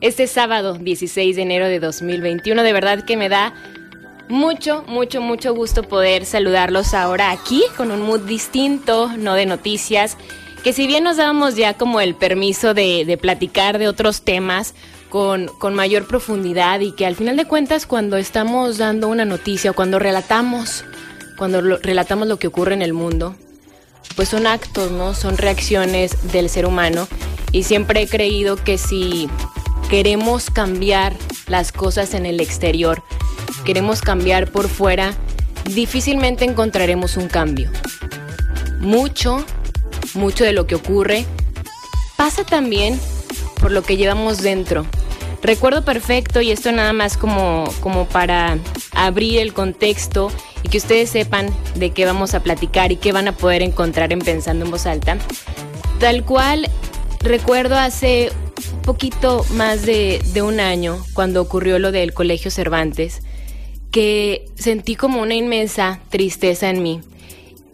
este sábado 16 de enero de 2021. De verdad que me da mucho, mucho, mucho gusto poder saludarlos ahora aquí con un mood distinto, no de noticias, que si bien nos dábamos ya como el permiso de, platicar de otros temas con, con mayor profundidad y que al final de cuentas cuando estamos dando una noticia o cuando relatamos, cuando relatamos lo que ocurre en el mundo, pues son actos, ¿no? Son reacciones del ser humano y siempre he creído que si queremos cambiar las cosas en el exterior, queremos cambiar por fuera, difícilmente encontraremos un cambio. Mucho, mucho de lo que ocurre pasa también por lo que llevamos dentro. Recuerdo perfecto, y esto nada más como, como para abrir el contexto y que ustedes sepan de qué vamos a platicar y qué van a poder encontrar en Pensando en Voz Alta. Tal cual recuerdo hace poquito más de, un año, cuando ocurrió lo del Colegio Cervantes, que sentí como una inmensa tristeza en mí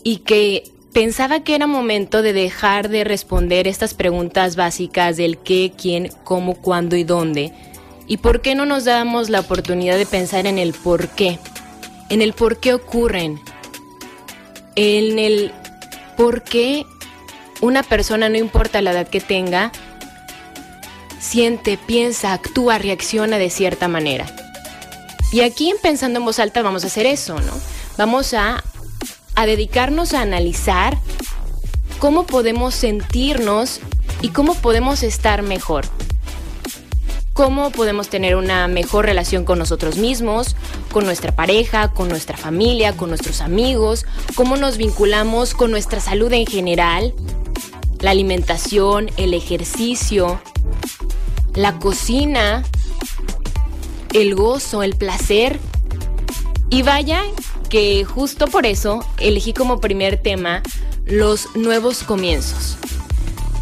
y que pensaba que era momento de dejar de responder estas preguntas básicas del qué, quién, cómo, cuándo y dónde. ¿Y por qué no nos damos la oportunidad de pensar en el por qué? En el por qué ocurren. En el por qué una persona, no importa la edad que tenga, siente, piensa, actúa, reacciona de cierta manera. Y aquí en Pensando en Voz Alta vamos a hacer eso, ¿no? Vamos a, a dedicarnos a analizar cómo podemos sentirnos y cómo podemos estar mejor. Cómo podemos tener una mejor relación con nosotros mismos, con nuestra pareja, con nuestra familia, con nuestros amigos, cómo nos vinculamos con nuestra salud en general, la alimentación, el ejercicio, la cocina, el gozo, el placer. Y vaya que justo por eso elegí como primer tema los nuevos comienzos.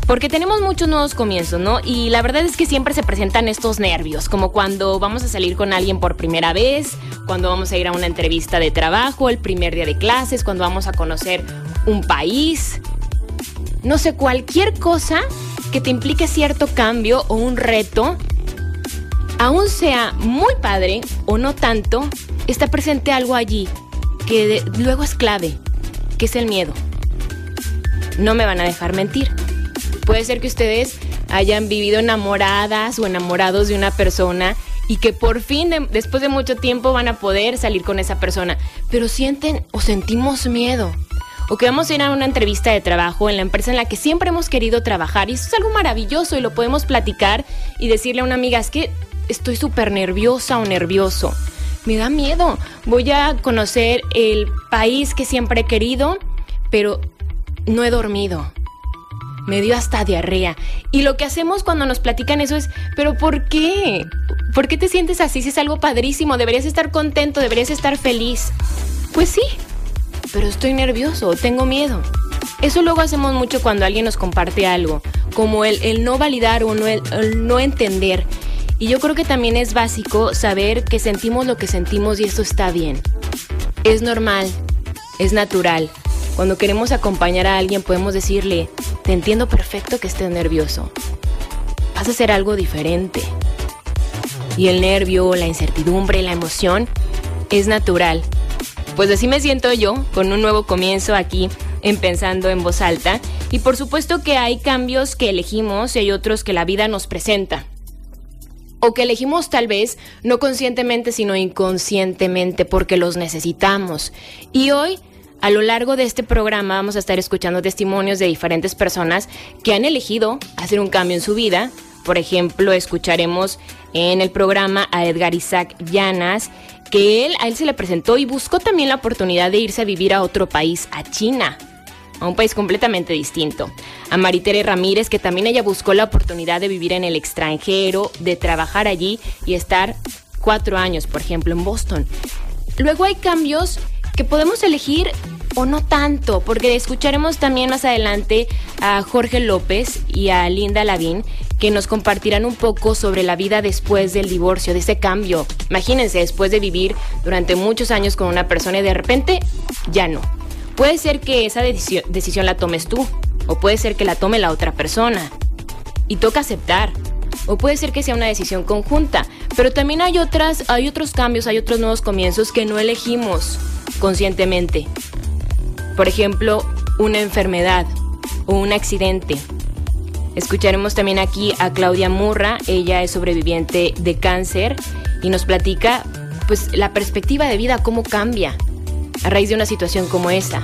Porque tenemos muchos nuevos comienzos, ¿no? Y la verdad es que siempre se presentan estos nervios, como cuando vamos a salir con alguien por primera vez, cuando vamos a ir a una entrevista de trabajo, el primer día de clases, cuando vamos a conocer un país. No sé, cualquier cosa que te implique cierto cambio o un reto, aún sea muy padre o no tanto, está presente algo allí que luego es clave, que es el miedo. No me van a dejar mentir. Puede ser que ustedes hayan vivido enamoradas o enamorados de una persona y que por fin, después de mucho tiempo, van a poder salir con esa persona, pero sienten o sentimos miedo o que vamos a ir a una entrevista de trabajo en la empresa en la que siempre hemos querido trabajar y eso es algo maravilloso y lo podemos platicar y decirle a una amiga, es que estoy súper nerviosa o nervioso. Me da miedo. Voy a conocer el país que siempre he querido, pero no he dormido. Me dio hasta diarrea. Y lo que hacemos cuando nos platican eso es, pero ¿por qué? ¿Por qué te sientes así si es algo padrísimo? Deberías estar contento, deberías estar feliz. Pues sí, pero estoy nervioso, tengo miedo. Eso luego hacemos mucho cuando alguien nos comparte algo, como el, no validar o no, el, no entender. Y yo creo que también es básico saber que sentimos lo que sentimos y eso está bien. Es normal, es natural. Cuando queremos acompañar a alguien podemos decirle, te entiendo perfecto que estés nervioso. Vas a hacer algo diferente. Y el nervio, la incertidumbre, la emoción es natural pues así me siento yo, con un nuevo comienzo aquí en Pensando en Voz Alta. Y por supuesto que hay cambios que elegimos y hay otros que la vida nos presenta. O que elegimos tal vez no conscientemente, sino inconscientemente, porque los necesitamos. Y hoy, a lo largo de este programa, vamos a estar escuchando testimonios de diferentes personas que han elegido hacer un cambio en su vida. Por ejemplo, escucharemos en el programa a Edgar Isaac Llanas, que él, a él se le presentó y buscó también la oportunidad de irse a vivir a otro país, a China, a un país completamente distinto. A Maritere Ramírez, que también ella buscó la oportunidad de vivir en el extranjero, de trabajar allí y estar cuatro años, por ejemplo, en Boston. Luego hay cambios que podemos elegir o no tanto, porque escucharemos también más adelante a Jorge López y a Linda Lavín que nos compartirán un poco sobre la vida después del divorcio, de ese cambio. Imagínense, después de vivir durante muchos años con una persona y de repente ya no. Puede ser que esa decisión, la tomes tú, o puede ser que la tome la otra persona. Y toca aceptar. O puede ser que sea una decisión conjunta, pero también hay otras, hay otros cambios, hay otros nuevos comienzos que no elegimos conscientemente. Por ejemplo, una enfermedad o un accidente. Escucharemos también aquí a Claudia Murra, ella es sobreviviente de cáncer y nos platica pues la perspectiva de vida cómo cambia a raíz de una situación como esa.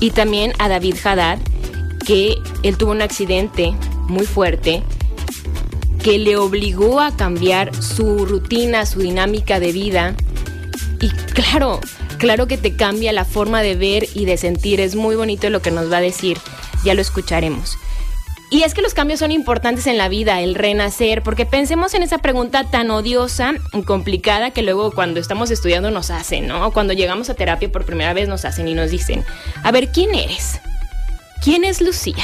Y también a David Haddad, que él tuvo un accidente muy fuerte que le obligó a cambiar su rutina, su dinámica de vida. Y claro, claro que te cambia la forma de ver y de sentir. Es muy bonito lo que nos va a decir. Ya lo escucharemos. Y es que los cambios son importantes en la vida, el renacer, porque pensemos en esa pregunta tan odiosa y complicada que luego cuando estamos estudiando nos hacen, ¿no? Cuando llegamos a terapia por primera vez nos hacen y nos dicen, a ver, ¿quién eres? ¿Quién es Lucía?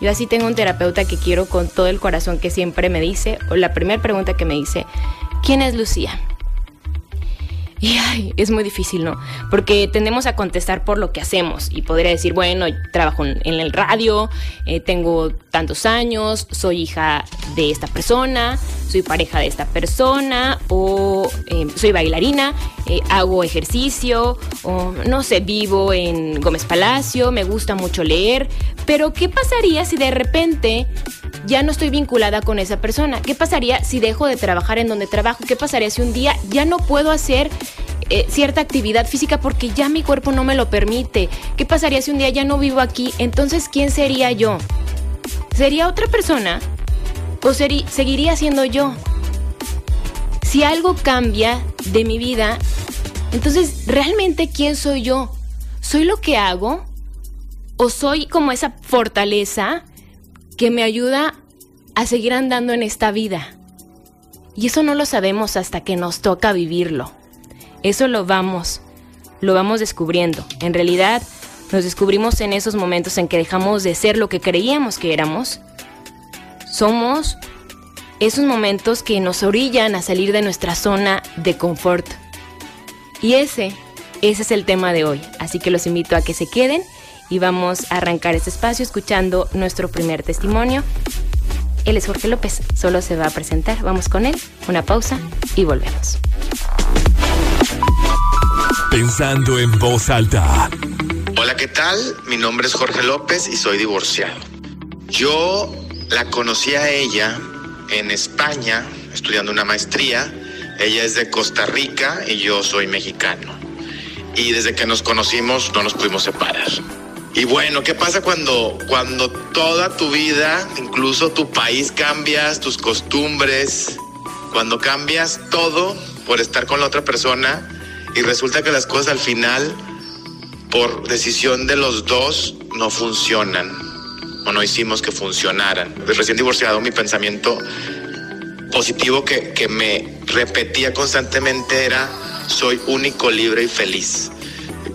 Yo así tengo un terapeuta que quiero con todo el corazón que siempre me dice, o la primera pregunta que me dice, ¿quién es Lucía? Y ay, es muy difícil, ¿no? Porque tendemos a contestar por lo que hacemos y podría decir, bueno, trabajo en el radio, eh, tengo tantos años, soy hija de esta persona, soy pareja de esta persona, o eh, soy bailarina, eh, hago ejercicio, o no sé, vivo en Gómez Palacio, me gusta mucho leer, pero ¿qué pasaría si de repente ya no estoy vinculada con esa persona? ¿Qué pasaría si dejo de trabajar en donde trabajo? ¿Qué pasaría si un día ya no puedo hacer eh, cierta actividad física porque ya mi cuerpo no me lo permite? ¿Qué pasaría si un día ya no vivo aquí? Entonces, ¿quién sería yo? ¿Sería otra persona? ¿O seguiría siendo yo? Si algo cambia de mi vida, entonces, ¿realmente quién soy yo? ¿Soy lo que hago? ¿O soy como esa fortaleza que me ayuda a seguir andando en esta vida? Y eso no lo sabemos hasta que nos toca vivirlo. Eso lo vamos, lo vamos descubriendo. En realidad, nos descubrimos en esos momentos en que dejamos de ser lo que creíamos que éramos. Somos esos momentos que nos orillan a salir de nuestra zona de confort. Y ese, ese es el tema de hoy. Así que los invito a que se queden y vamos a arrancar este espacio escuchando nuestro primer testimonio. Él es Jorge López, solo se va a presentar. Vamos con él, una pausa y volvemos. Pensando en voz alta. Hola, ¿qué tal? Mi nombre es Jorge López y soy divorciado. Yo la conocí a ella en España, estudiando una maestría. Ella es de Costa Rica y yo soy mexicano. Y desde que nos conocimos no nos pudimos separar. Y bueno, ¿qué pasa cuando, cuando toda tu vida, incluso tu país cambias, tus costumbres, cuando cambias todo por estar con la otra persona y resulta que las cosas al final, por decisión de los dos, no funcionan? o no hicimos que funcionaran. Recién divorciado, mi pensamiento positivo que, que me repetía constantemente era, soy único, libre y feliz.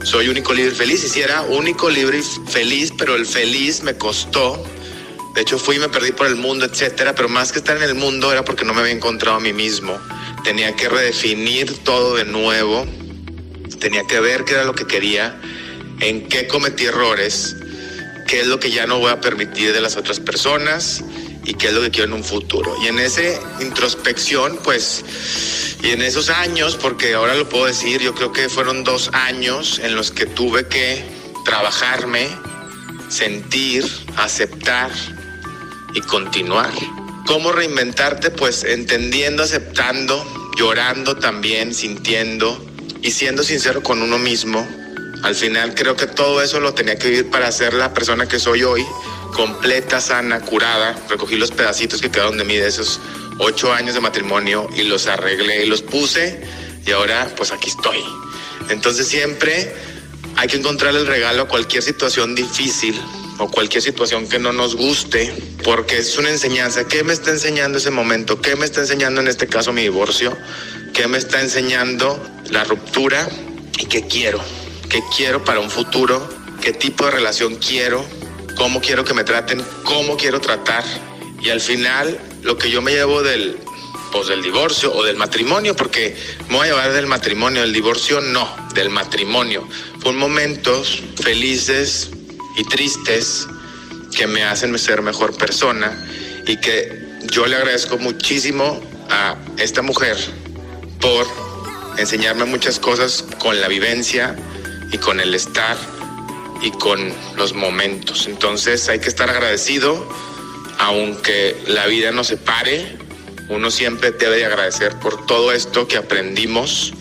Soy único, libre y feliz. Y si era único, libre y feliz, pero el feliz me costó. De hecho, fui y me perdí por el mundo, etcétera. Pero más que estar en el mundo era porque no me había encontrado a mí mismo. Tenía que redefinir todo de nuevo. Tenía que ver qué era lo que quería, en qué cometí errores qué es lo que ya no voy a permitir de las otras personas y qué es lo que quiero en un futuro. Y en esa introspección, pues, y en esos años, porque ahora lo puedo decir, yo creo que fueron dos años en los que tuve que trabajarme, sentir, aceptar y continuar. ¿Cómo reinventarte? Pues entendiendo, aceptando, llorando también, sintiendo y siendo sincero con uno mismo al final creo que todo eso lo tenía que vivir para ser la persona que soy hoy, completa, sana, curada. Recogí los pedacitos que quedaron de mí de esos ocho años de matrimonio y los arreglé y los puse y ahora pues aquí estoy. Entonces siempre hay que encontrar el regalo a cualquier situación difícil o cualquier situación que no nos guste, porque es una enseñanza. ¿Qué me está enseñando ese momento? ¿Qué me está enseñando en este caso mi divorcio? ¿Qué me está enseñando la ruptura? ¿Y qué quiero? ¿Qué quiero para un futuro? ¿Qué tipo de relación quiero? ¿Cómo quiero que me traten? ¿Cómo quiero tratar? Y al final, lo que yo me llevo del, pues, del divorcio o del matrimonio, porque me voy a llevar del matrimonio, del divorcio no, del matrimonio. Fueron momentos felices, y tristes que me hacen ser mejor persona y que yo le agradezco muchísimo a esta mujer por enseñarme muchas cosas con la vivencia y con el estar y con los momentos. Entonces hay que estar agradecido, aunque la vida nos separe, uno siempre debe de agradecer por todo esto que aprendimos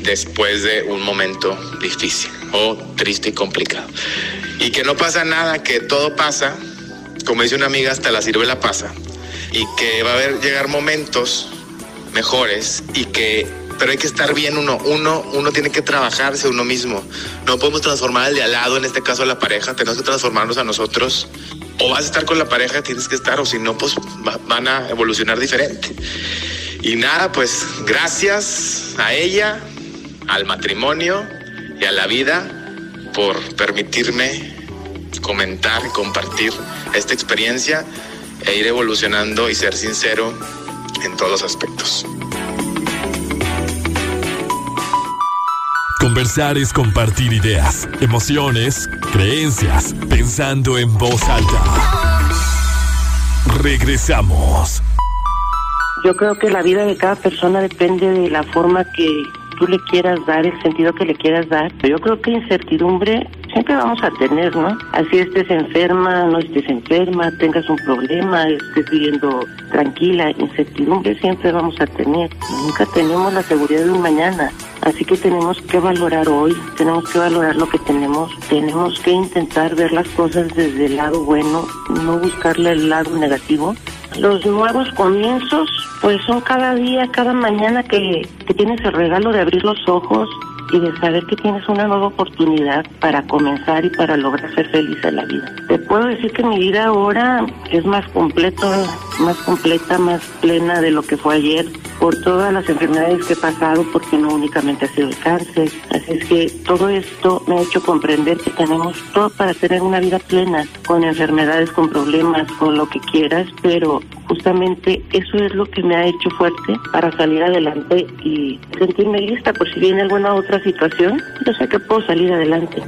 después de un momento difícil o triste y complicado. Y que no pasa nada, que todo pasa, como dice una amiga, hasta la la pasa. Y que va a haber llegar momentos mejores y que pero hay que estar bien uno. Uno, uno tiene que trabajarse uno mismo. No podemos transformar al de al lado, en este caso a la pareja, tenemos que transformarnos a nosotros. O vas a estar con la pareja, tienes que estar, o si no, pues van a evolucionar diferente. Y nada, pues gracias a ella, al matrimonio y a la vida por permitirme comentar y compartir esta experiencia e ir evolucionando y ser sincero en todos los aspectos. Conversar es compartir ideas, emociones, creencias, pensando en voz alta. Regresamos. Yo creo que la vida de cada persona depende de la forma que tú le quieras dar, el sentido que le quieras dar. Yo creo que incertidumbre siempre vamos a tener, ¿no? Así estés enferma, no estés enferma, tengas un problema, estés viviendo tranquila, incertidumbre siempre vamos a tener. Nunca tenemos la seguridad de un mañana. Así que tenemos que valorar hoy, tenemos que valorar lo que tenemos, tenemos que intentar ver las cosas desde el lado bueno, no buscarle el lado negativo. Los nuevos comienzos, pues son cada día, cada mañana que, que tienes el regalo de abrir los ojos, y de saber que tienes una nueva oportunidad para comenzar y para lograr ser feliz en la vida. Te puedo decir que mi vida ahora es más completa, más completa, más plena de lo que fue ayer por todas las enfermedades que he pasado, porque no únicamente ha sido el cáncer. Así es que todo esto me ha hecho comprender que tenemos todo para tener una vida plena, con enfermedades, con problemas, con lo que quieras, pero justamente eso es lo que me ha hecho fuerte para salir adelante y sentirme lista por si viene alguna otra situación, yo sé que puedo salir adelante.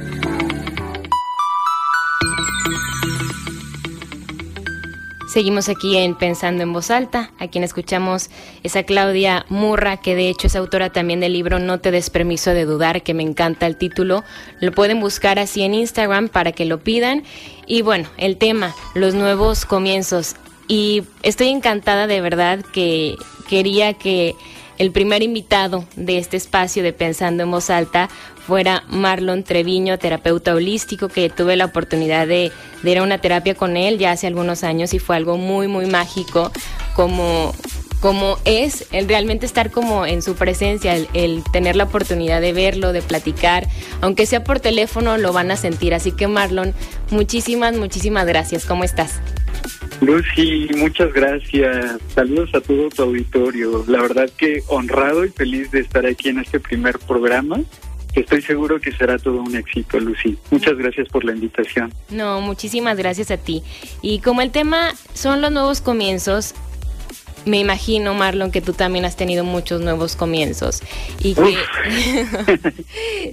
Seguimos aquí en Pensando en Voz Alta. A quien escuchamos es a Claudia Murra, que de hecho es autora también del libro No te des permiso de dudar, que me encanta el título. Lo pueden buscar así en Instagram para que lo pidan. Y bueno, el tema, los nuevos comienzos. Y estoy encantada de verdad que quería que el primer invitado de este espacio de Pensando en Voz Alta fuera Marlon Treviño, terapeuta holístico, que tuve la oportunidad de, ir a una terapia con él ya hace algunos años y fue algo muy, muy mágico, como, como es el realmente estar como en su presencia, el, tener la oportunidad de verlo, de platicar, aunque sea por teléfono, lo van a sentir. Así que Marlon, muchísimas, muchísimas gracias. ¿Cómo estás? Lucy, muchas gracias. Saludos a todo tu auditorio. La verdad que honrado y feliz de estar aquí en este primer programa. Estoy seguro que será todo un éxito, Lucy. Muchas gracias por la invitación. No, muchísimas gracias a ti. Y como el tema son los nuevos comienzos, me imagino, Marlon, que tú también has tenido muchos nuevos comienzos. Y que.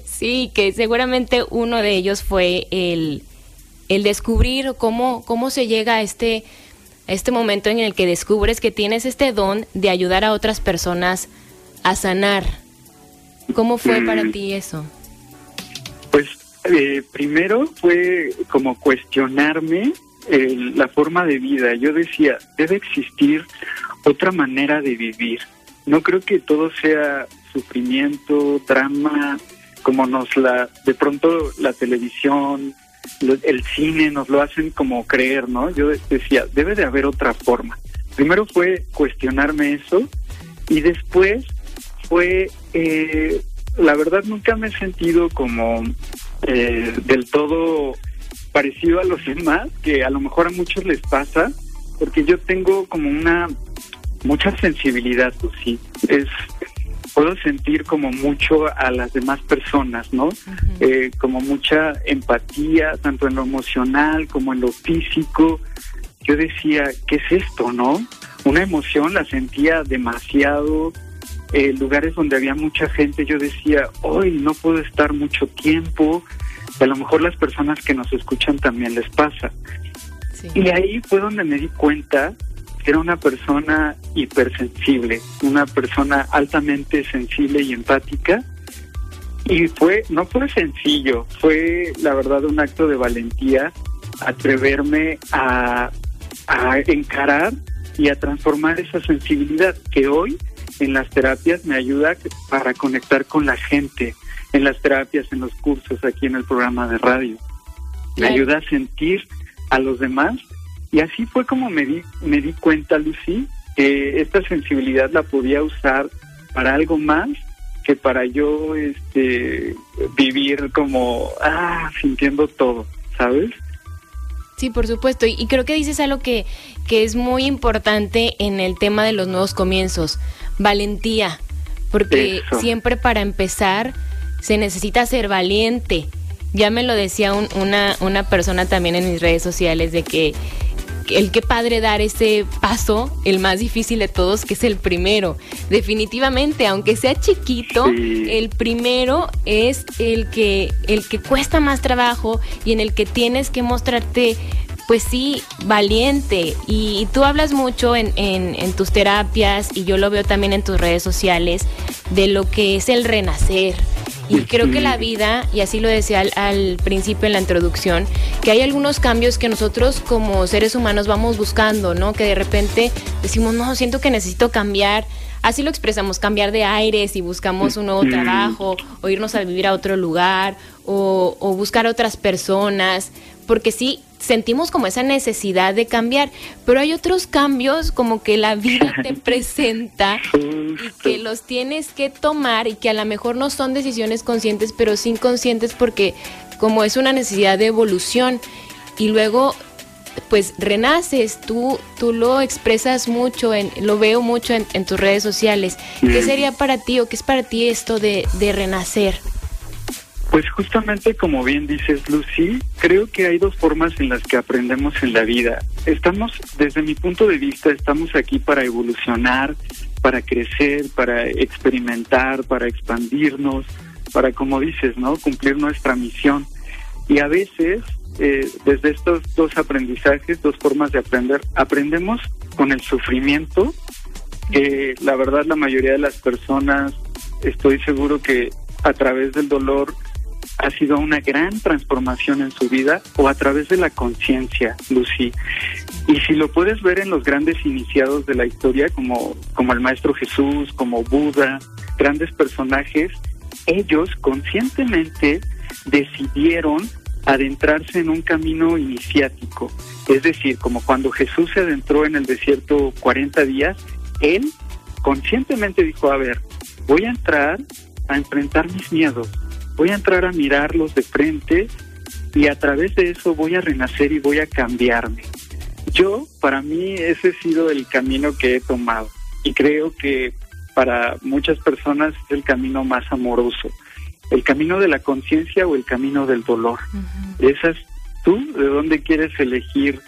sí, que seguramente uno de ellos fue el el descubrir cómo, cómo se llega a este, este momento en el que descubres que tienes este don de ayudar a otras personas a sanar. ¿Cómo fue para mm. ti eso? Pues eh, primero fue como cuestionarme la forma de vida. Yo decía, debe existir otra manera de vivir. No creo que todo sea sufrimiento, drama, como nos la, de pronto la televisión, el cine nos lo hacen como creer, ¿no? Yo decía, debe de haber otra forma. Primero fue cuestionarme eso y después fue, eh, la verdad nunca me he sentido como eh, del todo parecido a los demás, que a lo mejor a muchos les pasa, porque yo tengo como una mucha sensibilidad, pues sí, es puedo sentir como mucho a las demás personas, ¿no? Eh, como mucha empatía, tanto en lo emocional como en lo físico. Yo decía, ¿qué es esto, no? Una emoción la sentía demasiado. Eh, lugares donde había mucha gente, yo decía, hoy no puedo estar mucho tiempo. A lo mejor las personas que nos escuchan también les pasa. Y ahí fue donde me di cuenta era una persona hipersensible, una persona altamente sensible y empática. Y fue, no fue sencillo, fue la verdad un acto de valentía atreverme a, a encarar y a transformar esa sensibilidad que hoy en las terapias me ayuda para conectar con la gente, en las terapias, en los cursos, aquí en el programa de radio. Me ayuda a sentir a los demás y así fue como me di, me di cuenta, Lucy, que esta sensibilidad la podía usar para algo más que para yo este, vivir como, ah, sintiendo todo, ¿sabes? Sí, por supuesto. Y, creo que dices algo que, que es muy importante en el tema de los nuevos comienzos, valentía. Porque siempre para empezar se necesita ser valiente. Ya me lo decía una, una persona también en mis redes sociales de que el que padre dar ese paso, el más difícil de todos, que es el primero. Definitivamente, aunque sea chiquito, el primero es el que, el que cuesta más trabajo y en el que tienes que mostrarte pues sí, valiente. Y, tú hablas mucho en, en, tus terapias y yo lo veo también en tus redes sociales de lo que es el renacer, y creo que la vida, y así lo decía al, principio en la introducción, que hay algunos cambios que nosotros como seres humanos vamos buscando, ¿no? Que de repente decimos, no, siento que necesito cambiar. Así lo expresamos, cambiar de aires y buscamos un nuevo trabajo, o irnos a vivir a otro lugar, o, o buscar otras personas, porque sí, sentimos como esa necesidad de cambiar, pero hay otros cambios como que la vida te presenta y que los tienes que tomar y que a lo mejor no son decisiones conscientes, pero sí inconscientes porque como es una necesidad de evolución y luego pues renaces, tú, tú lo expresas mucho, en, lo veo mucho en, tus redes sociales. ¿Qué sería para ti o qué es para ti esto de, de renacer? Pues justamente como bien dices Lucy, creo que hay dos formas en las que aprendemos en la vida. Estamos, desde mi punto de vista, estamos aquí para evolucionar, para crecer, para experimentar, para expandirnos, para, como dices, ¿no? Cumplir nuestra misión. Y a veces, eh, desde estos dos aprendizajes, dos formas de aprender, aprendemos con el sufrimiento, que la verdad la mayoría de las personas, estoy seguro que a través del dolor ha sido una gran transformación en su vida o a través de la conciencia, Lucy. Y si lo puedes ver en los grandes iniciados de la historia, como, como el Maestro Jesús, como Buda, grandes personajes, ellos conscientemente decidieron adentrarse en un camino iniciático. Es decir, como cuando Jesús se adentró en el desierto 40 días, él conscientemente dijo, a ver, voy a entrar a enfrentar mis miedos, voy a entrar a mirarlos de frente y a través de eso voy a renacer y voy a cambiarme. Yo, para mí, ese ha sido el camino que he tomado y creo que para muchas personas es el camino más amoroso, el camino de la conciencia o el camino del dolor. Esas, tú, ¿de dónde quieres elegir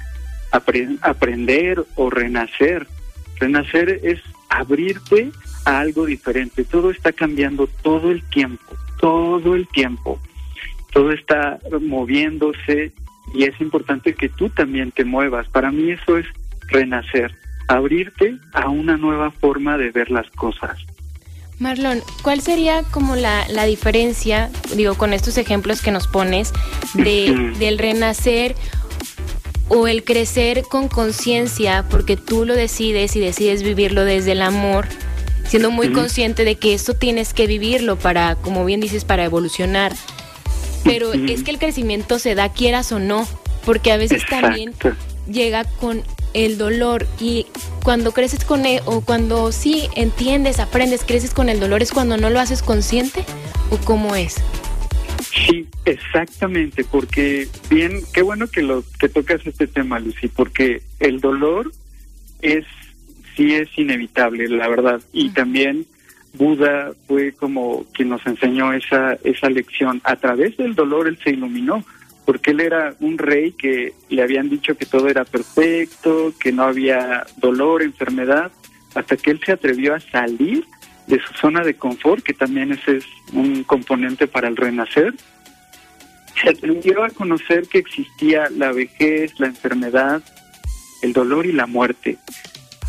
aprender o renacer? Renacer es abrirte a algo diferente. Todo está cambiando todo el tiempo todo el tiempo. Todo está moviéndose y es importante que tú también te muevas. Para mí eso es renacer, abrirte a una nueva forma de ver las cosas. Marlon, ¿cuál sería como la, la diferencia, digo, con estos ejemplos que nos pones, de, del renacer o el crecer con conciencia, porque tú lo decides y decides vivirlo desde el amor, siendo muy consciente de que esto tienes que vivirlo para, como bien dices, para evolucionar. Pero es que el crecimiento se da quieras o no, porque a veces también llega con el dolor y cuando creces con él o cuando sí entiendes, aprendes, creces con el dolor es cuando no lo haces consciente o cómo es. Sí, exactamente, porque bien, qué bueno que lo que tocas este tema, Lucy, porque el dolor es sí es inevitable, la verdad, y también Buda fue como quien nos enseñó esa esa lección. A través del dolor él se iluminó, porque él era un rey que le habían dicho que todo era perfecto, que no había dolor, enfermedad, hasta que él se atrevió a salir de su zona de confort, que también ese es un componente para el renacer, se atrevió a conocer que existía la vejez, la enfermedad, el dolor y la muerte.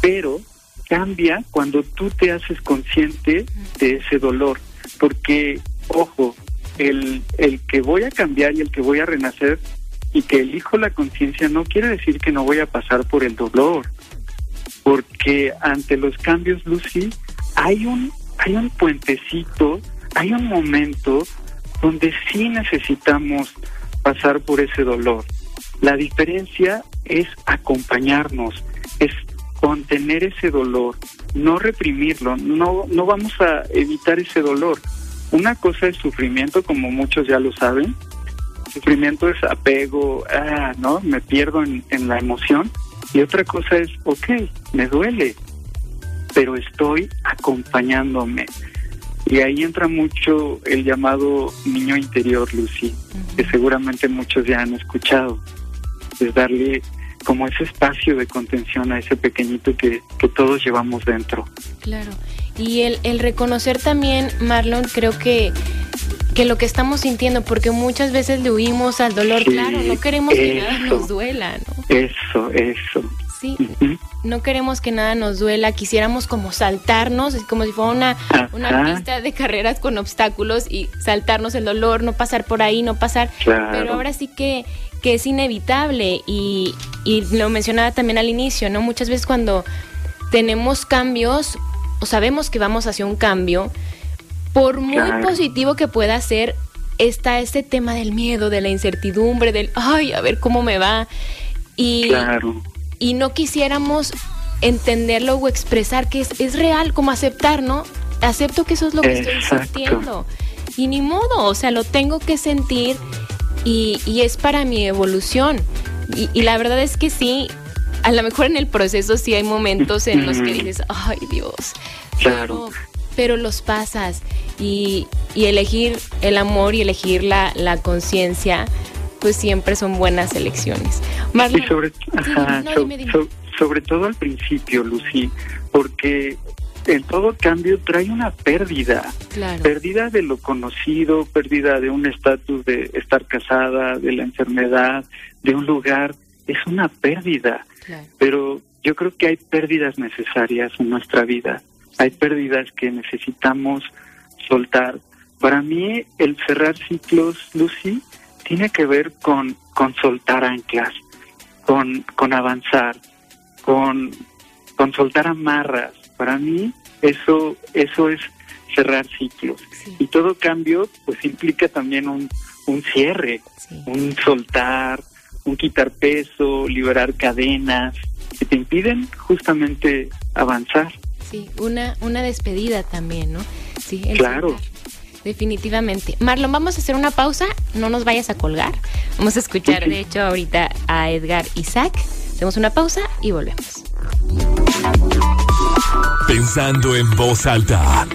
Pero cambia cuando tú te haces consciente de ese dolor, porque, ojo, el, el que voy a cambiar y el que voy a renacer y que elijo la conciencia no quiere decir que no voy a pasar por el dolor, porque ante los cambios, Lucy, hay un, hay un puentecito, hay un momento donde sí necesitamos pasar por ese dolor. La diferencia es acompañarnos, contener ese dolor, no reprimirlo, no, no vamos a evitar ese dolor. Una cosa es sufrimiento, como muchos ya lo saben. Sufrimiento es apego, ah, ¿no? Me pierdo en, en la emoción. Y otra cosa es, ok, me duele, pero estoy acompañándome. Y ahí entra mucho el llamado niño interior, Lucy, que seguramente muchos ya han escuchado. Es darle como ese espacio de contención a ese pequeñito que, que todos llevamos dentro. Claro. Y el, el reconocer también, Marlon, creo que que lo que estamos sintiendo, porque muchas veces le huimos al dolor, claro, no queremos que nada nos duela, ¿no? Eso, eso. Sí, no queremos que nada nos duela, quisiéramos como saltarnos, es como si fuera una, una pista de carreras con obstáculos y saltarnos el dolor, no pasar por ahí, no pasar, pero ahora sí que, que es inevitable y, y lo mencionaba también al inicio, ¿no? Muchas veces cuando tenemos cambios o sabemos que vamos hacia un cambio, por muy positivo que pueda ser, está este tema del miedo, de la incertidumbre, del, ay, a ver cómo me va. Y, y no quisiéramos entenderlo o expresar que es, es real, como aceptar, ¿no? Acepto que eso es lo que estoy sintiendo. Y ni modo, o sea, lo tengo que sentir y, y es para mi evolución. Y, y, la verdad es que sí, a lo mejor en el proceso sí hay momentos en los que dices, ay Dios. Claro pero los pasas y, y elegir el amor y elegir la, la conciencia, pues siempre son buenas elecciones. y sobre, sobre todo al principio, Lucy, porque en todo cambio trae una pérdida, pérdida de lo conocido, pérdida de un estatus de estar casada, de la enfermedad, de un lugar, es una pérdida. Pero yo creo que hay pérdidas necesarias en nuestra vida hay pérdidas que necesitamos soltar. Para mí el cerrar ciclos, Lucy, tiene que ver con, con soltar anclas, con, con avanzar, con, con soltar amarras. Para mí eso, eso es cerrar ciclos. Y todo cambio pues implica también un, un cierre, un soltar, un quitar peso, liberar cadenas que te impiden justamente avanzar. Sí, una, una despedida también, ¿no? Sí, claro. Definitivamente. Marlon, vamos a hacer una pausa, no nos vayas a colgar. Vamos a escuchar, de hecho, ahorita a Edgar Isaac. Hacemos una pausa y volvemos. Pensando en voz alta.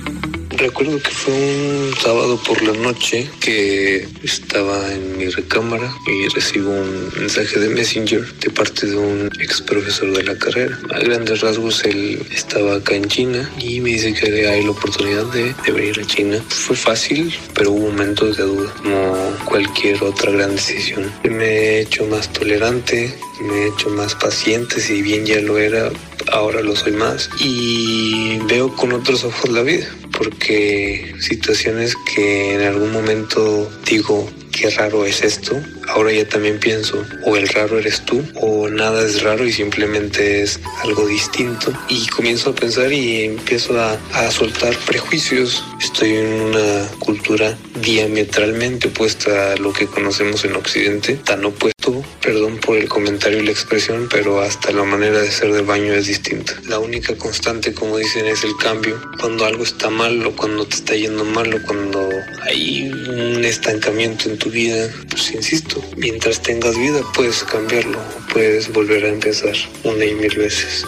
Recuerdo que fue un sábado por la noche que estaba en mi recámara y recibo un mensaje de Messenger de parte de un ex profesor de la carrera. A grandes rasgos él estaba acá en China y me dice que hay la oportunidad de, de venir a China. Fue fácil, pero hubo momentos de duda, como cualquier otra gran decisión. Me he hecho más tolerante, me he hecho más paciente, si bien ya lo era, ahora lo soy más y veo con otros ojos la vida porque situaciones que en algún momento digo qué raro es esto, ahora ya también pienso o el raro eres tú o nada es raro y simplemente es algo distinto y comienzo a pensar y empiezo a, a soltar prejuicios. Estoy en una cultura diametralmente opuesta a lo que conocemos en Occidente, tan opuesta perdón por el comentario y la expresión, pero hasta la manera de ser de baño es distinta. La única constante, como dicen, es el cambio. Cuando algo está mal o cuando te está yendo mal o cuando hay un estancamiento en tu vida, pues insisto, mientras tengas vida puedes cambiarlo, puedes volver a empezar una y mil veces,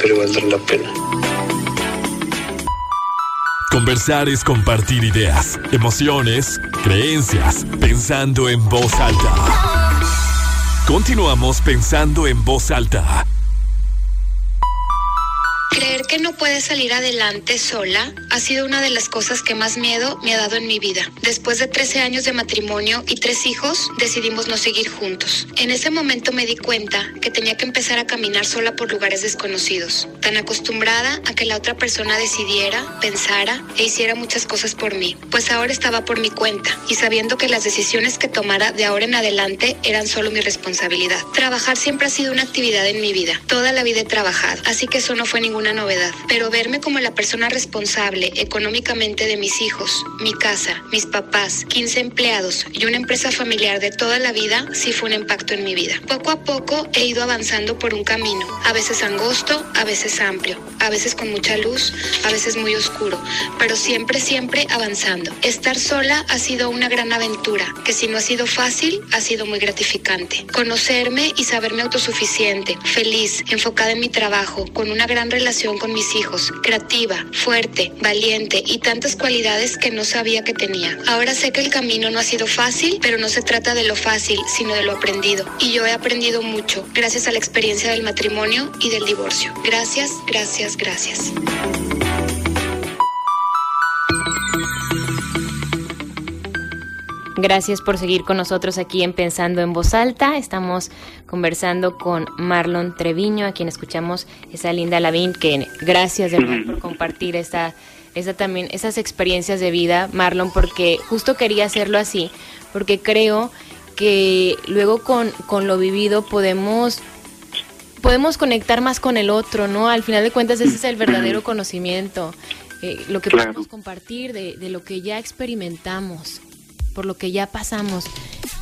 pero valdrá la pena. Conversar es compartir ideas, emociones, creencias, pensando en voz alta. Continuamos pensando en voz alta Creer que no puedes salir adelante sola ha sido una de las cosas que más miedo me ha dado en mi vida. Después de 13 años de matrimonio y tres hijos, decidimos no seguir juntos. En ese momento me di cuenta que tenía que empezar a caminar sola por lugares desconocidos, tan acostumbrada a que la otra persona decidiera, pensara e hiciera muchas cosas por mí. Pues ahora estaba por mi cuenta y sabiendo que las decisiones que tomara de ahora en adelante eran solo mi responsabilidad. Trabajar siempre ha sido una actividad en mi vida. Toda la vida he trabajado, así que eso no fue ningún novedad, pero verme como la persona responsable económicamente de mis hijos, mi casa, mis papás, 15 empleados y una empresa familiar de toda la vida sí fue un impacto en mi vida. Poco a poco he ido avanzando por un camino, a veces angosto, a veces amplio, a veces con mucha luz, a veces muy oscuro, pero siempre, siempre avanzando. Estar sola ha sido una gran aventura, que si no ha sido fácil, ha sido muy gratificante. Conocerme y saberme autosuficiente, feliz, enfocada en mi trabajo, con una gran relación con mis hijos, creativa, fuerte, valiente y tantas cualidades que no sabía que tenía. Ahora sé que el camino no ha sido fácil, pero no se trata de lo fácil, sino de lo aprendido. Y yo he aprendido mucho gracias a la experiencia del matrimonio y del divorcio. Gracias, gracias, gracias. Gracias por seguir con nosotros aquí en Pensando en Voz Alta. Estamos conversando con Marlon Treviño, a quien escuchamos esa linda Lavín, que gracias de por compartir esta, esa también, esas experiencias de vida, Marlon, porque justo quería hacerlo así, porque creo que luego con, con lo vivido podemos podemos conectar más con el otro, ¿no? Al final de cuentas ese es el verdadero conocimiento, eh, lo que podemos compartir de, de lo que ya experimentamos por lo que ya pasamos.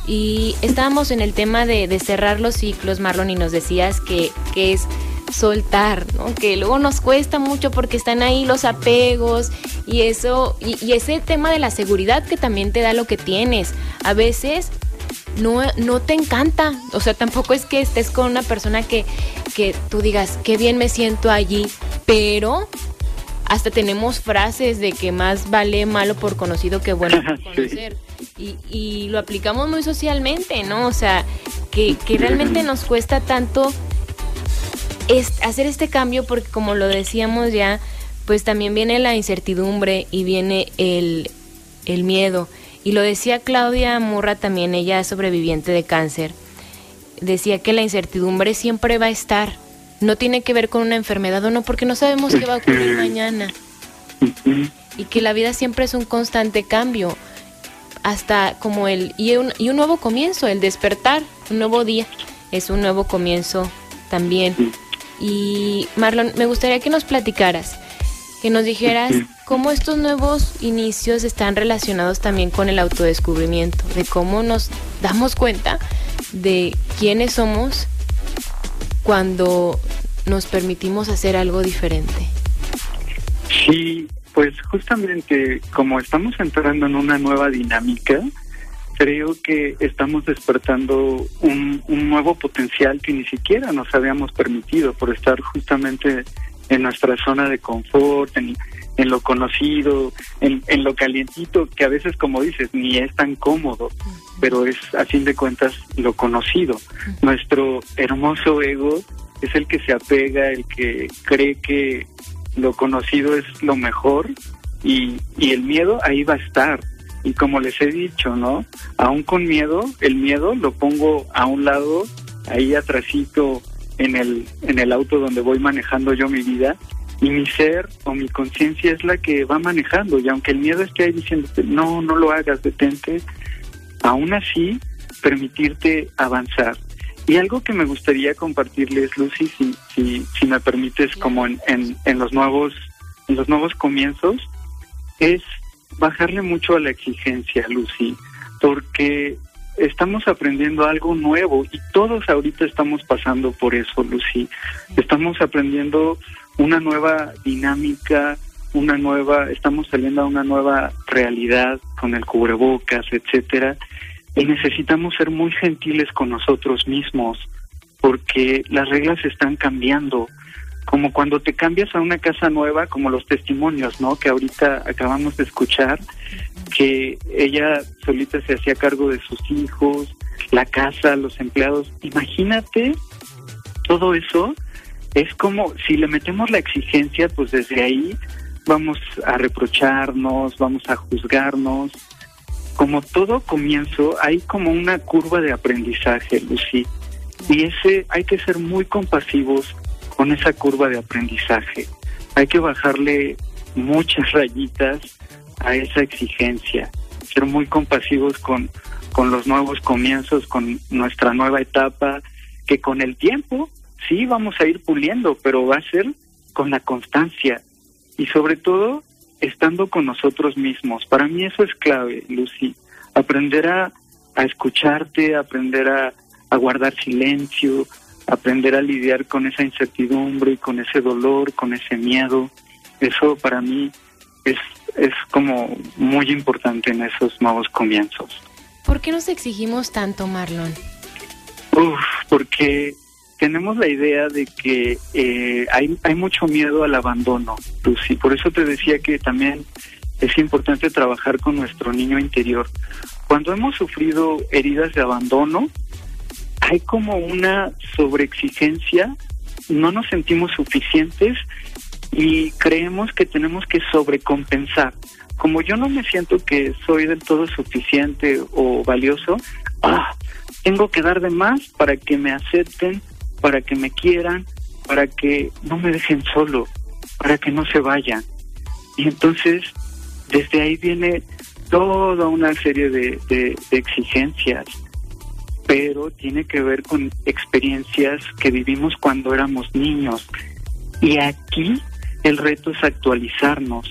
Y estábamos en el tema de, cerrar los ciclos, Marlon, y nos decías que, que es soltar, ¿no? Que luego nos cuesta mucho porque están ahí los apegos y eso, y, ese tema de la seguridad que también te da lo que tienes. A veces no, no te encanta, o sea, tampoco es que estés con una persona que, que tú digas, qué bien me siento allí, pero hasta tenemos frases de que más vale malo por conocido que bueno por conocer. Y, lo aplicamos muy socialmente, ¿no? O sea, que, realmente nos cuesta tanto hacer este cambio porque como lo decíamos ya, pues también viene la incertidumbre y viene el, el miedo. Y lo decía Claudia Murra también, ella es sobreviviente de cáncer. Decía que la incertidumbre siempre va a estar, no tiene que ver con una enfermedad o no, porque no sabemos qué va a ocurrir mañana. Y que la vida siempre es un constante cambio, hasta como el, y un, y un nuevo comienzo, el despertar, un nuevo día, es un nuevo comienzo también. Y Marlon, me gustaría que nos platicaras, que nos dijeras cómo estos nuevos inicios están relacionados también con el autodescubrimiento, de cómo nos damos cuenta de quiénes somos cuando nos permitimos hacer algo diferente. Sí, pues justamente como estamos entrando en una nueva dinámica, creo que estamos despertando un, nuevo potencial que ni siquiera nos habíamos permitido por estar justamente en nuestra zona de confort, en, lo conocido, en, en, lo calientito, que a veces, como dices, ni es tan cómodo, pero es a fin de cuentas lo conocido. Nuestro hermoso ego es el que se apega, el que cree que lo conocido es lo mejor y, y el miedo ahí va a estar. Y como les he dicho, ¿no? Aún con miedo, el miedo lo pongo a un lado, ahí atrásito en el, en el auto donde voy manejando yo mi vida, y mi ser o mi conciencia es la que va manejando. Y aunque el miedo esté ahí diciéndote, no, no lo hagas, detente, aún así permitirte avanzar. Y algo que me gustaría compartirles, Lucy, si, me permites, como en, en, los nuevos, en los nuevos comienzos, es bajarle mucho a la exigencia, Lucy, porque estamos aprendiendo algo nuevo y todos ahorita estamos pasando por eso, Lucy. Estamos aprendiendo una nueva dinámica, una nueva, estamos saliendo a una nueva realidad con el cubrebocas, etcétera, y necesitamos ser muy gentiles con nosotros mismos porque las reglas están cambiando. Como cuando te cambias a una casa nueva, como los testimonios, ¿no? Que ahorita acabamos de escuchar, que ella solita se hacía cargo de sus hijos, la casa, los empleados. Imagínate todo eso. Es como si le metemos la exigencia, pues desde ahí vamos a reprocharnos, vamos a juzgarnos. Como todo comienzo, hay como una curva de aprendizaje, Lucy. Y ese hay que ser muy compasivos con esa curva de aprendizaje. Hay que bajarle muchas rayitas a esa exigencia, ser muy compasivos con, con los nuevos comienzos, con nuestra nueva etapa, que con el tiempo sí vamos a ir puliendo, pero va a ser con la constancia y sobre todo estando con nosotros mismos. Para mí eso es clave, Lucy, aprender a, a escucharte, aprender a, a guardar silencio, aprender a lidiar con esa incertidumbre y con ese dolor, con ese miedo. Eso para mí es, es como muy importante en esos nuevos comienzos. ¿Por qué nos exigimos tanto, Marlon? Uf, porque tenemos la idea de que eh, hay, hay mucho miedo al abandono, Lucy. Por eso te decía que también es importante trabajar con nuestro niño interior. Cuando hemos sufrido heridas de abandono, hay como una sobreexigencia, no nos sentimos suficientes y creemos que tenemos que sobrecompensar. Como yo no me siento que soy del todo suficiente o valioso, ah, tengo que dar de más para que me acepten, para que me quieran, para que no me dejen solo, para que no se vayan. Y entonces, desde ahí viene toda una serie de, exigencias pero tiene que ver con experiencias que vivimos cuando éramos niños. Y aquí el reto es actualizarnos.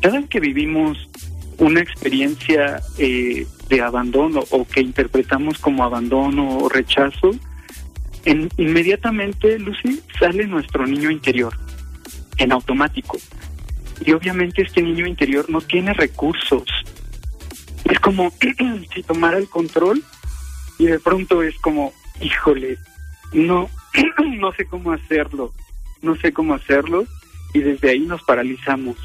Cada vez que vivimos una experiencia eh, de abandono o que interpretamos como abandono o rechazo, en, inmediatamente, Lucy, sale nuestro niño interior en automático. Y obviamente este niño interior no tiene recursos. Es como si tomara el control y de pronto es como, híjole, no, no sé cómo hacerlo, no sé cómo hacerlo y desde ahí nos paralizamos.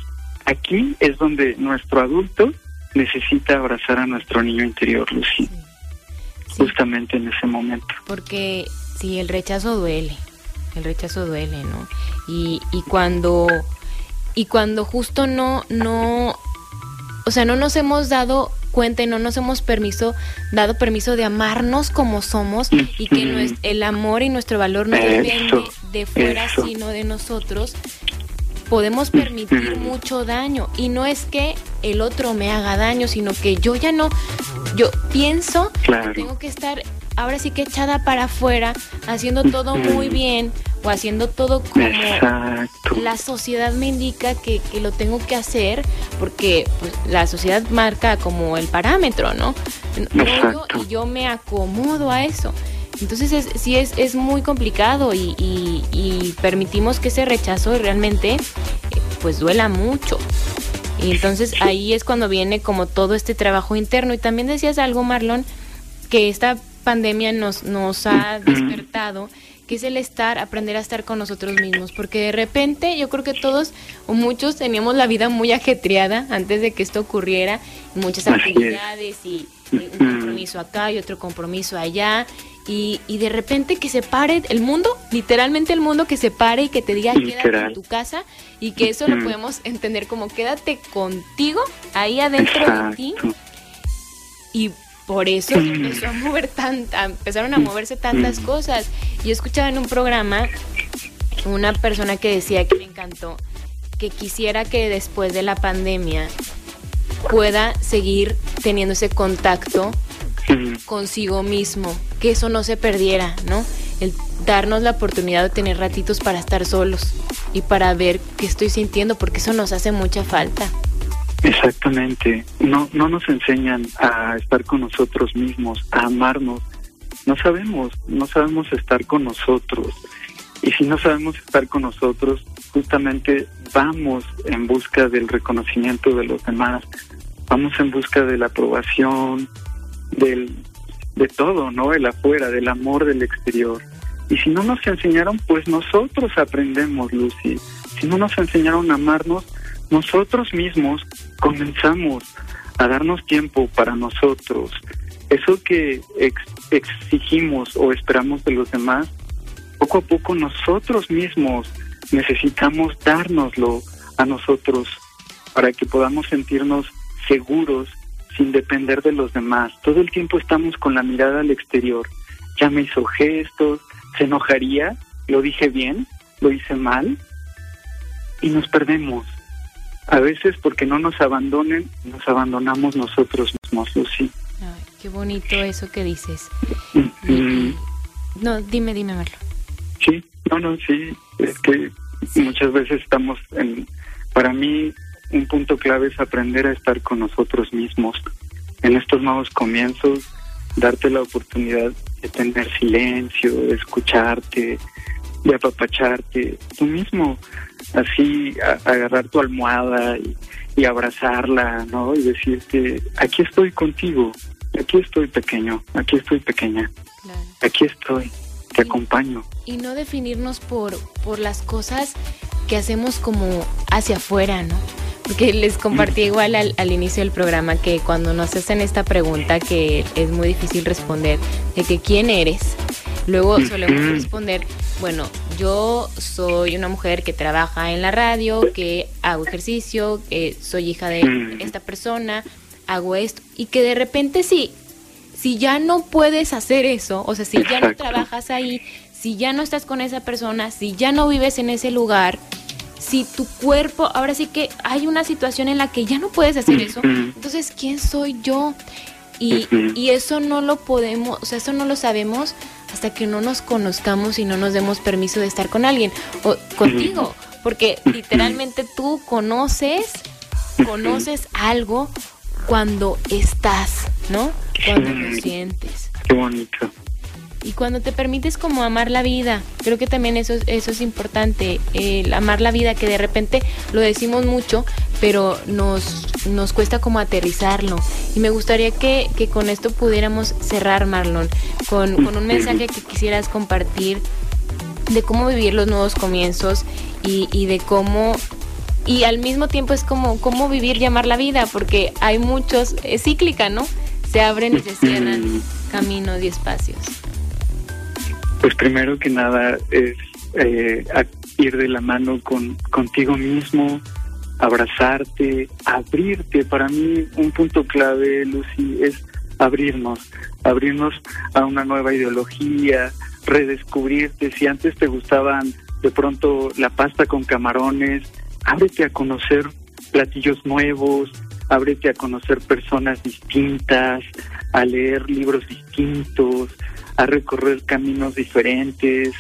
Aquí es donde nuestro adulto necesita abrazar a nuestro niño interior, Lucy, justamente en ese momento. Porque sí, el rechazo duele, el rechazo duele, ¿no? Y, y cuando y cuando justo no no o sea, no nos hemos dado cuenta y no nos hemos permiso, dado permiso de amarnos como somos y que el amor y nuestro valor no depende de fuera, sino de nosotros, podemos permitir mucho daño. Y no es que el otro me haga daño, sino que yo ya no, yo pienso que tengo que estar ahora sí que echada para afuera, haciendo todo muy bien o haciendo todo como la sociedad me indica que, lo tengo que hacer, porque pues, la sociedad marca como el parámetro, ¿no? y yo me acomodo a eso. Entonces es, sí es, es muy complicado y, y, permitimos que ese rechazo realmente pues duela mucho. Y entonces ahí es cuando viene como todo este trabajo interno. Y también decías algo, Marlon, que esta pandemia nos, nos ha despertado, que es el estar, aprender a estar con nosotros mismos, porque de repente yo creo que todos o muchos teníamos la vida muy ajetreada antes de que esto ocurriera, muchas actividades y, un compromiso acá y otro compromiso allá, y, y, de repente que se pare el mundo, literalmente el mundo que se pare y que te diga quédate en tu casa y que eso lo podemos entender como quédate contigo ahí adentro de ti y por eso empezó a mover tanta, empezaron a moverse tantas cosas. Yo escuchaba en un programa una persona que decía que me encantó, que quisiera que después de la pandemia pueda seguir teniendo ese contacto consigo mismo, que eso no se perdiera, ¿no? El darnos la oportunidad de tener ratitos para estar solos y para ver qué estoy sintiendo, porque eso nos hace mucha falta. Exactamente. No, no nos enseñan a estar con nosotros mismos, a amarnos. No sabemos, no sabemos estar con nosotros. Y si no sabemos estar con nosotros, justamente vamos en busca del reconocimiento de los demás, vamos en busca de la aprobación, del, de todo, ¿no? El afuera, del amor del exterior. Y si no nos enseñaron, pues nosotros aprendemos, Lucy. Si no nos enseñaron a amarnos, nosotros mismos comenzamos a darnos tiempo para nosotros. Eso que exigimos o esperamos de los demás, poco a poco nosotros mismos necesitamos dárnoslo a nosotros para que podamos sentirnos seguros sin depender de los demás. Todo el tiempo estamos con la mirada al exterior. Ya me hizo gestos, se enojaría, lo dije bien, lo hice mal y nos perdemos. A veces porque no nos abandonen, nos abandonamos nosotros mismos, Lucy. Ay, qué bonito eso que dices. No, dime, dime, Marlo. Sí, no, no, sí, es que muchas veces estamos en, para mí, un punto clave es aprender a estar con nosotros mismos. En estos nuevos comienzos, darte la oportunidad de tener silencio, de escucharte, de apapacharte tú mismo, así agarrar tu almohada y, abrazarla, ¿no? Y decirte, aquí estoy contigo, aquí estoy pequeño, aquí estoy pequeña, aquí estoy, te acompaño. Y no definirnos por, por las cosas que hacemos como hacia afuera, ¿no? Porque les compartí igual al, al, inicio del programa que cuando nos hacen esta pregunta que es muy difícil responder, de que quién eres, luego solemos responder, bueno, yo soy una mujer que trabaja en la radio, que hago ejercicio, que soy hija de esta persona, hago esto, y que de repente sí, si ya no puedes hacer eso, o sea, si ya no trabajas ahí, si ya no estás con esa persona, si ya no vives en ese lugar, si tu cuerpo, ahora sí que hay una situación en la que ya no puedes hacer eso, entonces, ¿quién soy yo? Y, y eso no lo podemos, o sea, eso no lo sabemos hasta que no nos conozcamos y no nos demos permiso de estar con alguien o contigo, porque literalmente tú conoces, conoces algo cuando estás, ¿no? Cuando lo sientes. Qué bonito y cuando te permites como amar la vida, creo que también eso, eso es importante, el amar la vida, que de repente lo decimos mucho, pero nos, nos cuesta como aterrizarlo. Y me gustaría que, que con esto pudiéramos cerrar, Marlon, con, con un mensaje que quisieras compartir de cómo vivir los nuevos comienzos y, y de cómo y al mismo tiempo es como cómo vivir y amar la vida, porque hay muchos, es cíclica, ¿no? Se abren y se cierran caminos y espacios. Pues primero que nada es eh, ir de la mano con contigo mismo, abrazarte, abrirte. Para mí un punto clave, Lucy, es abrirnos, abrirnos a una nueva ideología, redescubrirte. Si antes te gustaban de pronto la pasta con camarones, ábrete a conocer platillos nuevos, ábrete a conocer personas distintas, a leer libros distintos, a recorrer caminos diferentes,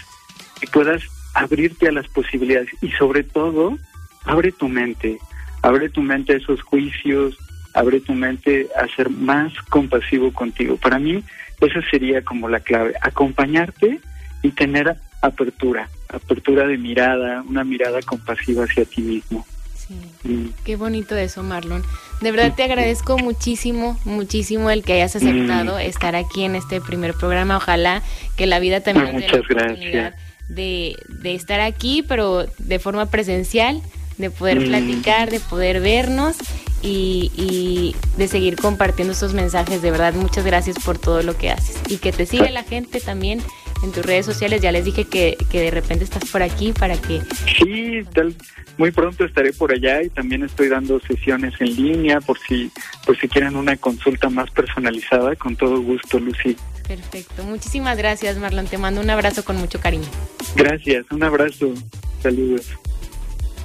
y puedas abrirte a las posibilidades y sobre todo, abre tu mente, abre tu mente a esos juicios, abre tu mente a ser más compasivo contigo. Para mí, esa sería como la clave, acompañarte y tener apertura, apertura de mirada, una mirada compasiva hacia ti mismo. Sí. Qué bonito eso, Marlon. De verdad te agradezco muchísimo, muchísimo el que hayas aceptado estar aquí en este primer programa. Ojalá que la vida también la oportunidad de, de, estar aquí, pero de forma presencial, de poder platicar, de poder vernos y, y, de seguir compartiendo esos mensajes. De verdad, muchas gracias por todo lo que haces. Y que te siga la gente también en tus redes sociales. Ya les dije que, que de repente estás por aquí para que... Sí, tal muy pronto estaré por allá y también estoy dando sesiones en línea por si, por si quieren una consulta más personalizada, con todo gusto, Lucy. Perfecto. Muchísimas gracias, Marlon. Te mando un abrazo con mucho cariño. Gracias, un abrazo. Saludos.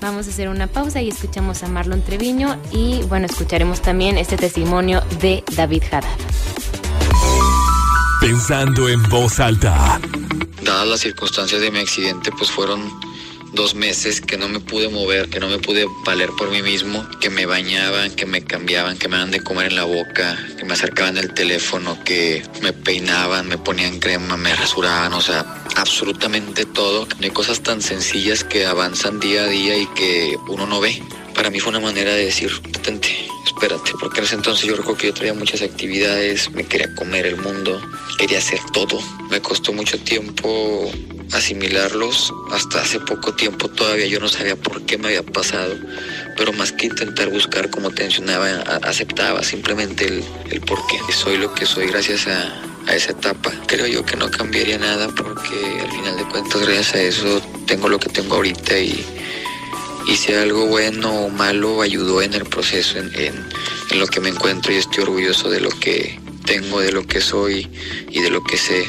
Vamos a hacer una pausa y escuchamos a Marlon Treviño y bueno, escucharemos también este testimonio de David Haddad. Pensando en voz alta. Dadas las circunstancias de mi accidente, pues fueron dos meses que no me pude mover, que no me pude valer por mí mismo, que me bañaban, que me cambiaban, que me daban de comer en la boca, que me acercaban el teléfono, que me peinaban, me ponían crema, me rasuraban, o sea, absolutamente todo. Hay cosas tan sencillas que avanzan día a día y que uno no ve. Para mí fue una manera de decir, detente, espérate, porque en ese entonces yo recuerdo que yo traía muchas actividades, me quería comer el mundo, quería hacer todo. Me costó mucho tiempo asimilarlos. Hasta hace poco tiempo todavía yo no sabía por qué me había pasado, pero más que intentar buscar como te mencionaba, aceptaba simplemente el, el por qué. Soy lo que soy gracias a, a esa etapa. Creo yo que no cambiaría nada porque al final de cuentas gracias a eso tengo lo que tengo ahorita y, y si algo bueno o malo ayudó en el proceso, en, en, en lo que me encuentro y estoy orgulloso de lo que tengo, de lo que soy y de lo que sé.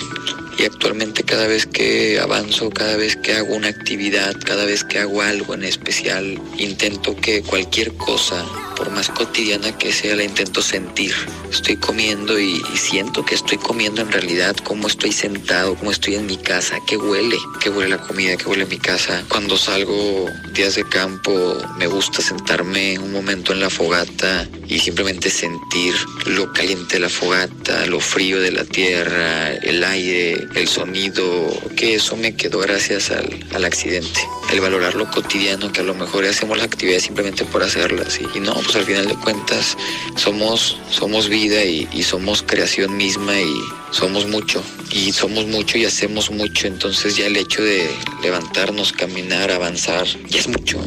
Y actualmente cada vez que avanzo, cada vez que hago una actividad, cada vez que hago algo en especial, intento que cualquier cosa por más cotidiana que sea, la intento sentir. Estoy comiendo y, siento que estoy comiendo en realidad, cómo estoy sentado, cómo estoy en mi casa, qué huele, qué huele la comida, qué huele mi casa. Cuando salgo días de campo, me gusta sentarme un momento en la fogata y simplemente sentir lo caliente de la fogata, lo frío de la tierra, el aire, el sonido, que eso me quedó gracias al, al accidente. El valorar lo cotidiano, que a lo mejor hacemos las actividades simplemente por hacerlas y, no, pues al final de cuentas somos, somos vida y, y, somos creación misma y somos mucho. Y somos mucho y hacemos mucho. Entonces ya el hecho de levantarnos, caminar, avanzar, ya es mucho.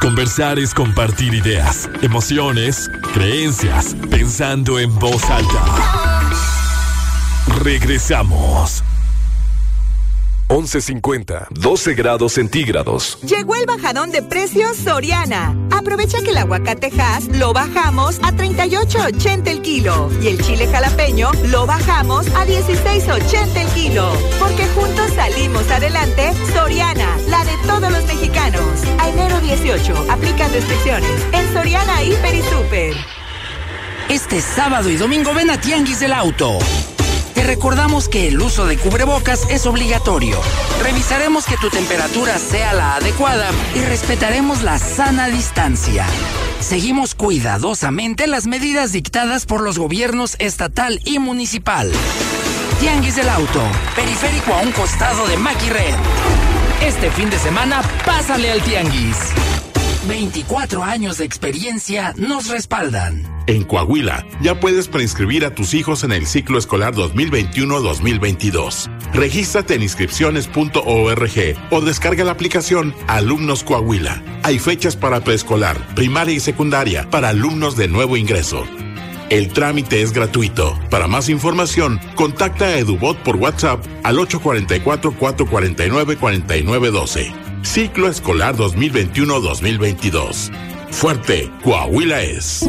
Conversar es compartir ideas, emociones, creencias, pensando en voz alta. Regresamos. 11.50, 12 grados centígrados. Llegó el bajadón de precios Soriana. Aprovecha que el aguacate Hass lo bajamos a 38.80 el kilo y el chile jalapeño lo bajamos a 16.80 el kilo. Porque juntos salimos adelante, Soriana, la de todos los mexicanos. A enero 18, aplican restricciones. En Soriana, Hiper y Super. Este sábado y domingo ven a Tianguis del Auto. Te recordamos que el uso de cubrebocas es obligatorio. Revisaremos que tu temperatura sea la adecuada y respetaremos la sana distancia. Seguimos cuidadosamente las medidas dictadas por los gobiernos estatal y municipal. Tianguis del Auto, periférico a un costado de Maki Red. Este fin de semana, pásale al Tianguis. 24 años de experiencia nos respaldan. En Coahuila, ya puedes preinscribir a tus hijos en el ciclo escolar 2021-2022. Regístrate en inscripciones.org o descarga la aplicación Alumnos Coahuila. Hay fechas para preescolar, primaria y secundaria para alumnos de nuevo ingreso. El trámite es gratuito. Para más información, contacta a Edubot por WhatsApp al 844-449-4912. Ciclo escolar 2021-2022. Fuerte, Coahuila es.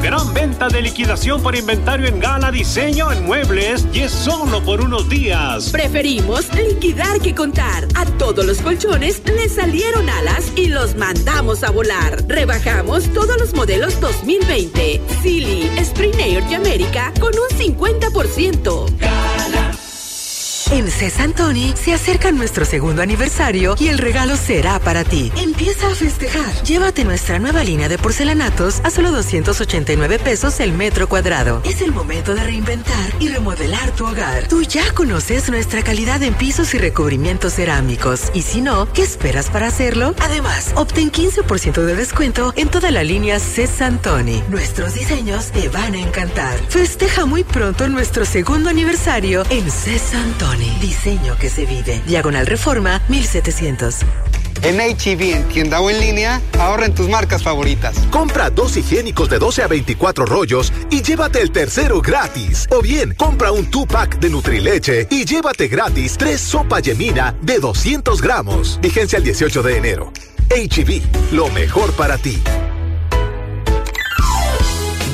Gran venta de liquidación por inventario en Gala Diseño en Muebles y es solo por unos días. Preferimos liquidar que contar. A todos los colchones les salieron alas y los mandamos a volar. Rebajamos todos los modelos 2020. Silly, Spring Air y América con un 50%. Gala. En Cesantoni se acerca nuestro segundo aniversario y el regalo será para ti. Empieza a festejar. Llévate nuestra nueva línea de porcelanatos a solo 289 pesos el metro cuadrado. Es el momento de reinventar y remodelar tu hogar. Tú ya conoces nuestra calidad en pisos y recubrimientos cerámicos. Y si no, ¿qué esperas para hacerlo? Además, obtén 15% de descuento en toda la línea Cesantoni. Nuestros diseños te van a encantar. Festeja muy pronto nuestro segundo aniversario en Diseño que se vive. Diagonal Reforma 1700. En HB, en tienda o en línea, ahorra en tus marcas favoritas. Compra dos higiénicos de 12 a 24 rollos y llévate el tercero gratis. O bien, compra un 2-pack de Nutrileche y llévate gratis tres sopa yemina de 200 gramos. Vigencia el 18 de enero. HB, lo mejor para ti.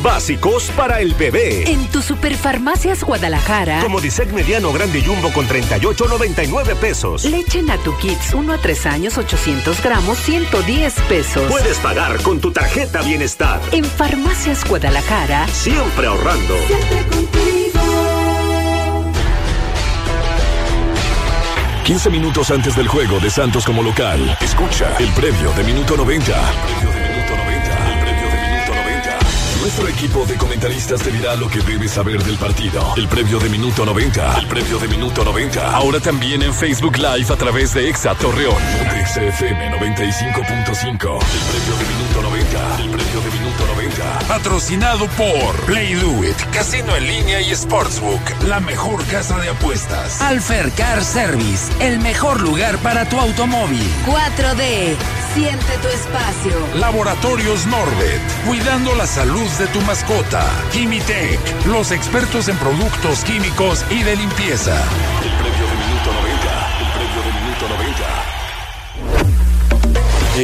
Básicos para el bebé. En tu Superfarmacias Guadalajara. Como Disec mediano grande jumbo con 38.99 pesos. Leche Natu Kids 1 a 3 años 800 gramos 110 pesos. Puedes pagar con tu tarjeta Bienestar. En Farmacias Guadalajara. Siempre ahorrando. Siempre contigo. 15 minutos antes del juego de Santos como local. Escucha el previo de minuto 90. Nuestro equipo de comentaristas te dirá lo que debes saber del partido. El previo de minuto 90. El previo de minuto 90. Ahora también en Facebook Live a través de Exa Torreón. XFM 95.5. El previo de minuto 90. El previo de minuto 90. Patrocinado por Play Do It, Casino en línea y Sportsbook, la mejor casa de apuestas. Alfer Car Service, el mejor lugar para tu automóvil. 4D, siente tu espacio. Laboratorios Norbet, cuidando la salud de tu mascota. Kimitech, los expertos en productos químicos y de limpieza.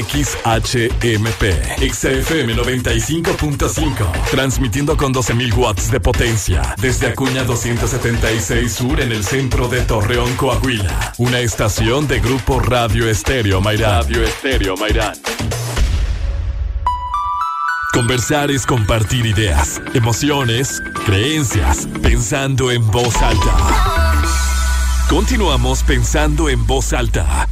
XHMP, XFM 95.5, transmitiendo con 12.000 watts de potencia, desde Acuña 276 Sur en el centro de Torreón, Coahuila. Una estación de Grupo Radio Estéreo Mairán. Radio Estéreo Mairán. Conversar es compartir ideas, emociones, creencias, pensando en voz alta. Continuamos pensando en voz alta.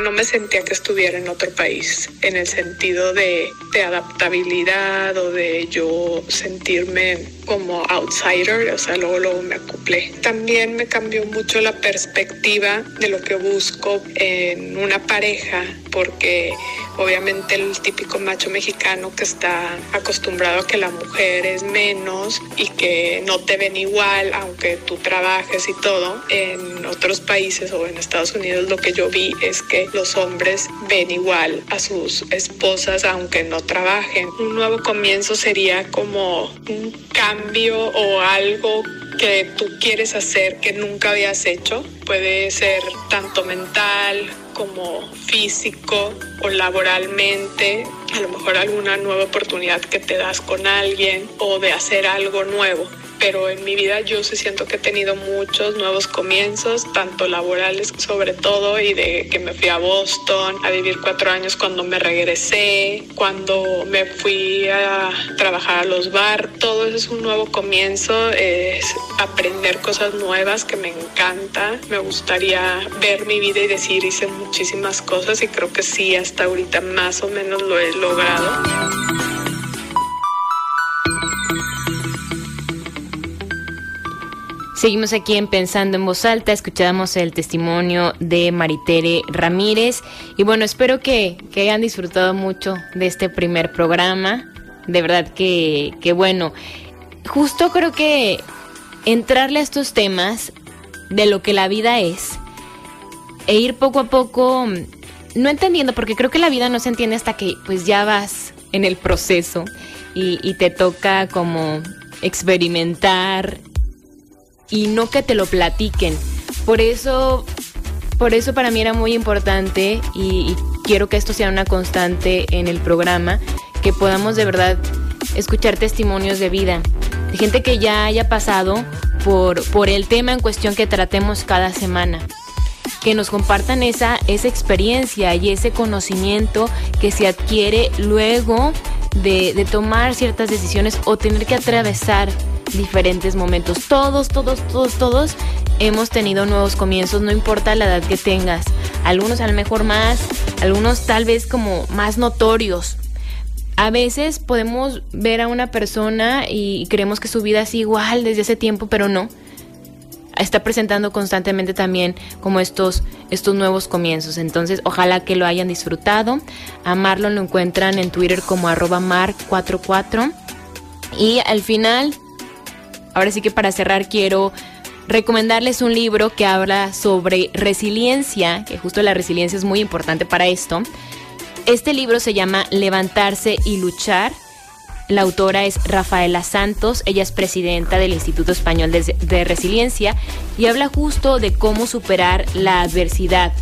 No me sentía que estuviera en otro país, en el sentido de, de, adaptabilidad o de yo sentirme como outsider, o sea, luego, luego me acoplé. También me cambió mucho la perspectiva de lo que busco en una pareja, porque obviamente el típico macho mexicano que está acostumbrado a que la mujer es menos y que no te ven igual, aunque tú trabajes y todo, en otros países o en Estados Unidos lo que yo vi es que los hombres ven igual a sus esposas aunque no trabajen. Un nuevo comienzo sería como un cambio o algo que tú quieres hacer que nunca habías hecho. Puede ser tanto mental como físico o laboralmente, a lo mejor alguna nueva oportunidad que te das con alguien o de hacer algo nuevo pero en mi vida yo sí siento que he tenido muchos nuevos comienzos, tanto laborales sobre todo, y de que me fui a Boston a vivir cuatro años cuando me regresé, cuando me fui a trabajar a los bar, todo eso es un nuevo comienzo, es aprender cosas nuevas que me encanta, me gustaría ver mi vida y decir hice muchísimas cosas y creo que sí, hasta ahorita más o menos lo he logrado. Seguimos aquí en Pensando en Voz Alta, escuchamos el testimonio de Maritere Ramírez y bueno, espero que, que hayan disfrutado mucho de este primer programa, de verdad que, que bueno, justo creo que entrarle a estos temas de lo que la vida es e ir poco a poco, no entendiendo, porque creo que la vida no se entiende hasta que pues ya vas en el proceso y te toca como experimentar y no que te lo platiquen. Por eso, por eso para mí era muy importante y, quiero que esto sea una constante en el programa, que podamos de verdad escuchar testimonios de vida, de gente que ya haya pasado por, por el tema en cuestión que tratemos cada semana. Que nos compartan esa, esa experiencia y ese conocimiento que se adquiere luego de tomar ciertas decisiones o tener que atravesar diferentes momentos. Todos, todos, todos, todos hemos tenido nuevos comienzos, no importa la edad que tengas. Algunos a lo mejor más, algunos tal vez como más notorios. A veces podemos ver a una persona y creemos que su vida es igual desde ese tiempo, pero no. Está presentando constantemente también como estos, estos nuevos comienzos. Entonces, ojalá que lo hayan disfrutado. A Marlon lo encuentran en Twitter como arroba mar44. Y al final, ahora sí que para cerrar quiero recomendarles un libro que habla sobre resiliencia, que justo la resiliencia es muy importante para esto. Este libro se llama Levantarse y luchar. La autora es Rafaela Santos, ella es presidenta del Instituto Español de, Resiliencia y habla justo de cómo superar la adversidad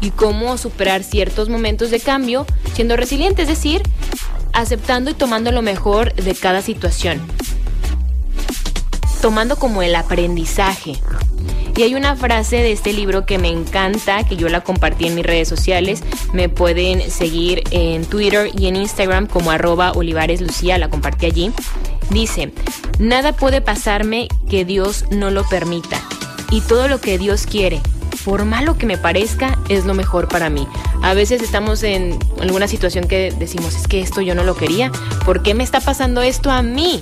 y cómo superar ciertos momentos de cambio siendo resiliente, es decir, aceptando y tomando lo mejor de cada situación tomando como el aprendizaje. Y hay una frase de este libro que me encanta, que yo la compartí en mis redes sociales. Me pueden seguir en Twitter y en Instagram como arroba Olivares Lucía, la compartí allí. Dice, nada puede pasarme que Dios no lo permita. y todo lo que Dios quiere, por malo que me parezca, es lo mejor para mí. A veces estamos en alguna situación que decimos, es que esto yo no lo quería, ¿por qué me está pasando esto a mí?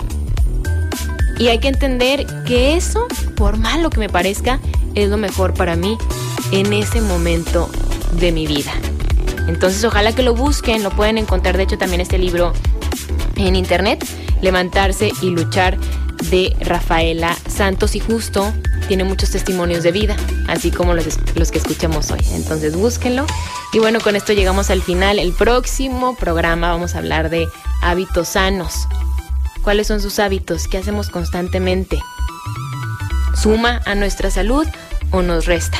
Y hay que entender que eso, por malo que me parezca, es lo mejor para mí en ese momento de mi vida. Entonces ojalá que lo busquen, lo pueden encontrar de hecho también este libro en internet, Levantarse y luchar de Rafaela Santos y justo tiene muchos testimonios de vida, así como los, los que escuchamos hoy. Entonces búsquenlo. Y bueno, con esto llegamos al final. El próximo programa vamos a hablar de hábitos sanos. ¿Cuáles son sus hábitos? ¿Qué hacemos constantemente? ¿Suma a nuestra salud o nos resta?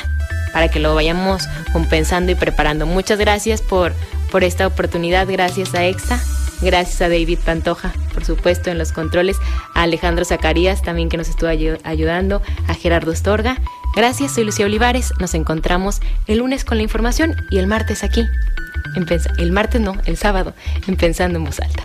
Para que lo vayamos compensando y preparando. Muchas gracias por, por esta oportunidad. Gracias a EXA Gracias a David Pantoja, por supuesto, en los controles, a Alejandro Zacarías también que nos estuvo ayudando, a Gerardo Estorga. Gracias, soy Lucía Olivares. Nos encontramos el lunes con la información y el martes aquí. En el martes no, el sábado, en Pensando en Voz Alta.